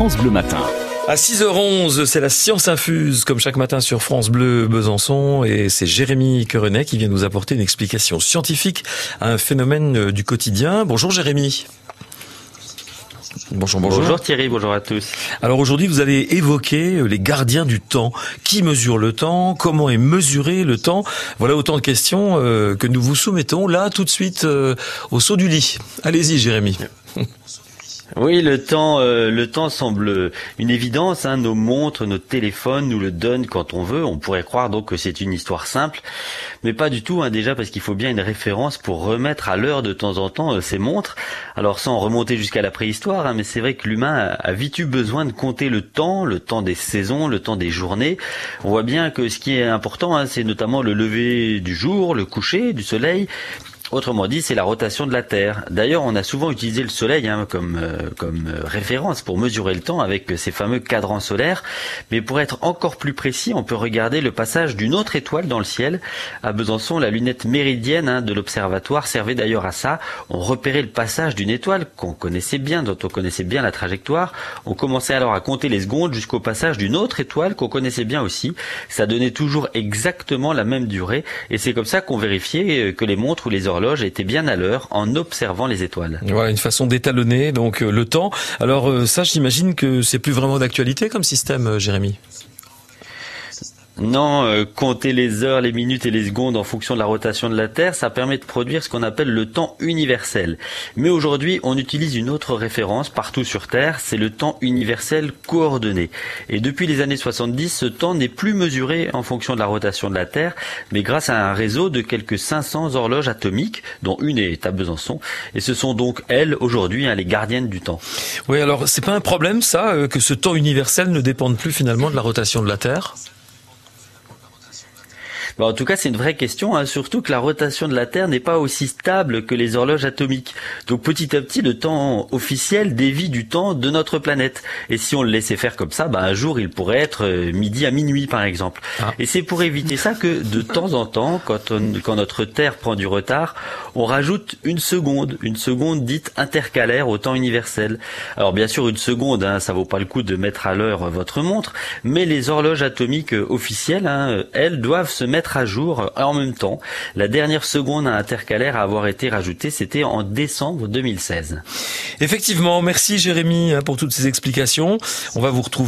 France Bleu Matin. À 6h11, c'est la science infuse, comme chaque matin sur France Bleu Besançon, et c'est Jérémy Querenet qui vient nous apporter une explication scientifique à un phénomène du quotidien. Bonjour Jérémy. Bonjour, bonjour. Bonjour Thierry, bonjour à tous. Alors aujourd'hui, vous allez évoquer les gardiens du temps. Qui mesure le temps? Comment est mesuré le temps? Voilà autant de questions euh, que nous vous soumettons là tout de suite euh, au saut du lit. Allez-y Jérémy. Oui, le temps, euh, le temps semble une évidence. Hein. Nos montres, nos téléphones nous le donnent quand on veut. On pourrait croire donc que c'est une histoire simple, mais pas du tout. Hein, déjà parce qu'il faut bien une référence pour remettre à l'heure de temps en temps euh, ces montres. Alors sans remonter jusqu'à la préhistoire, hein, mais c'est vrai que l'humain a, vite eu besoin de compter le temps, le temps des saisons, le temps des journées. On voit bien que ce qui est important, c'est notamment le lever du jour, le coucher du soleil, Autrement dit, c'est la rotation de la Terre. D'ailleurs, on a souvent utilisé le Soleil hein, comme, euh, comme euh, référence pour mesurer le temps avec ces fameux cadrans solaires. Mais pour être encore plus précis, on peut regarder le passage d'une autre étoile dans le ciel. À Besançon, la lunette méridienne hein, de l'observatoire servait d'ailleurs à ça. On repérait le passage d'une étoile qu'on connaissait bien, dont on connaissait bien la trajectoire. On commençait alors à compter les secondes jusqu'au passage d'une autre étoile qu'on connaissait bien aussi. Ça donnait toujours exactement la même durée. Et c'est comme ça qu'on vérifiait euh, que les montres ou les horloges l'horloge était bien à l'heure en observant les étoiles. Voilà une façon d'étalonner donc euh, le temps. Alors euh, ça, j'imagine que c'est plus vraiment d'actualité comme système, euh, Jérémy? Non, euh, compter les heures, les minutes et les secondes en fonction de la rotation de la Terre, ça permet de produire ce qu'on appelle le temps universel. Mais aujourd'hui, on utilise une autre référence partout sur Terre, c'est le temps universel coordonné. Et depuis les années 70, ce temps n'est plus mesuré en fonction de la rotation de la Terre, mais grâce à un réseau de quelques 500 horloges atomiques, dont une est à Besançon. Et ce sont donc elles, aujourd'hui, hein, les gardiennes du temps. Oui, alors c'est pas un problème ça, euh, que ce temps universel ne dépende plus finalement de la rotation de la Terre? En tout cas, c'est une vraie question, hein, surtout que la rotation de la Terre n'est pas aussi stable que les horloges atomiques. Donc petit à petit, le temps officiel dévie du temps de notre planète. Et si on le laissait faire comme ça, bah, un jour, il pourrait être euh, midi à minuit, par exemple. Ah. Et c'est pour éviter ça que de temps en temps, quand, quand notre Terre prend du retard, on rajoute une seconde, une seconde dite intercalaire au temps universel. Alors bien sûr, une seconde, hein, ça vaut pas le coup de mettre à l'heure votre montre, mais les horloges atomiques officielles, hein, elles doivent se mettre à jour en même temps. La dernière seconde intercalaire à avoir été rajoutée, c'était en décembre 2016. Effectivement, merci Jérémy pour toutes ces explications. On va vous retrouver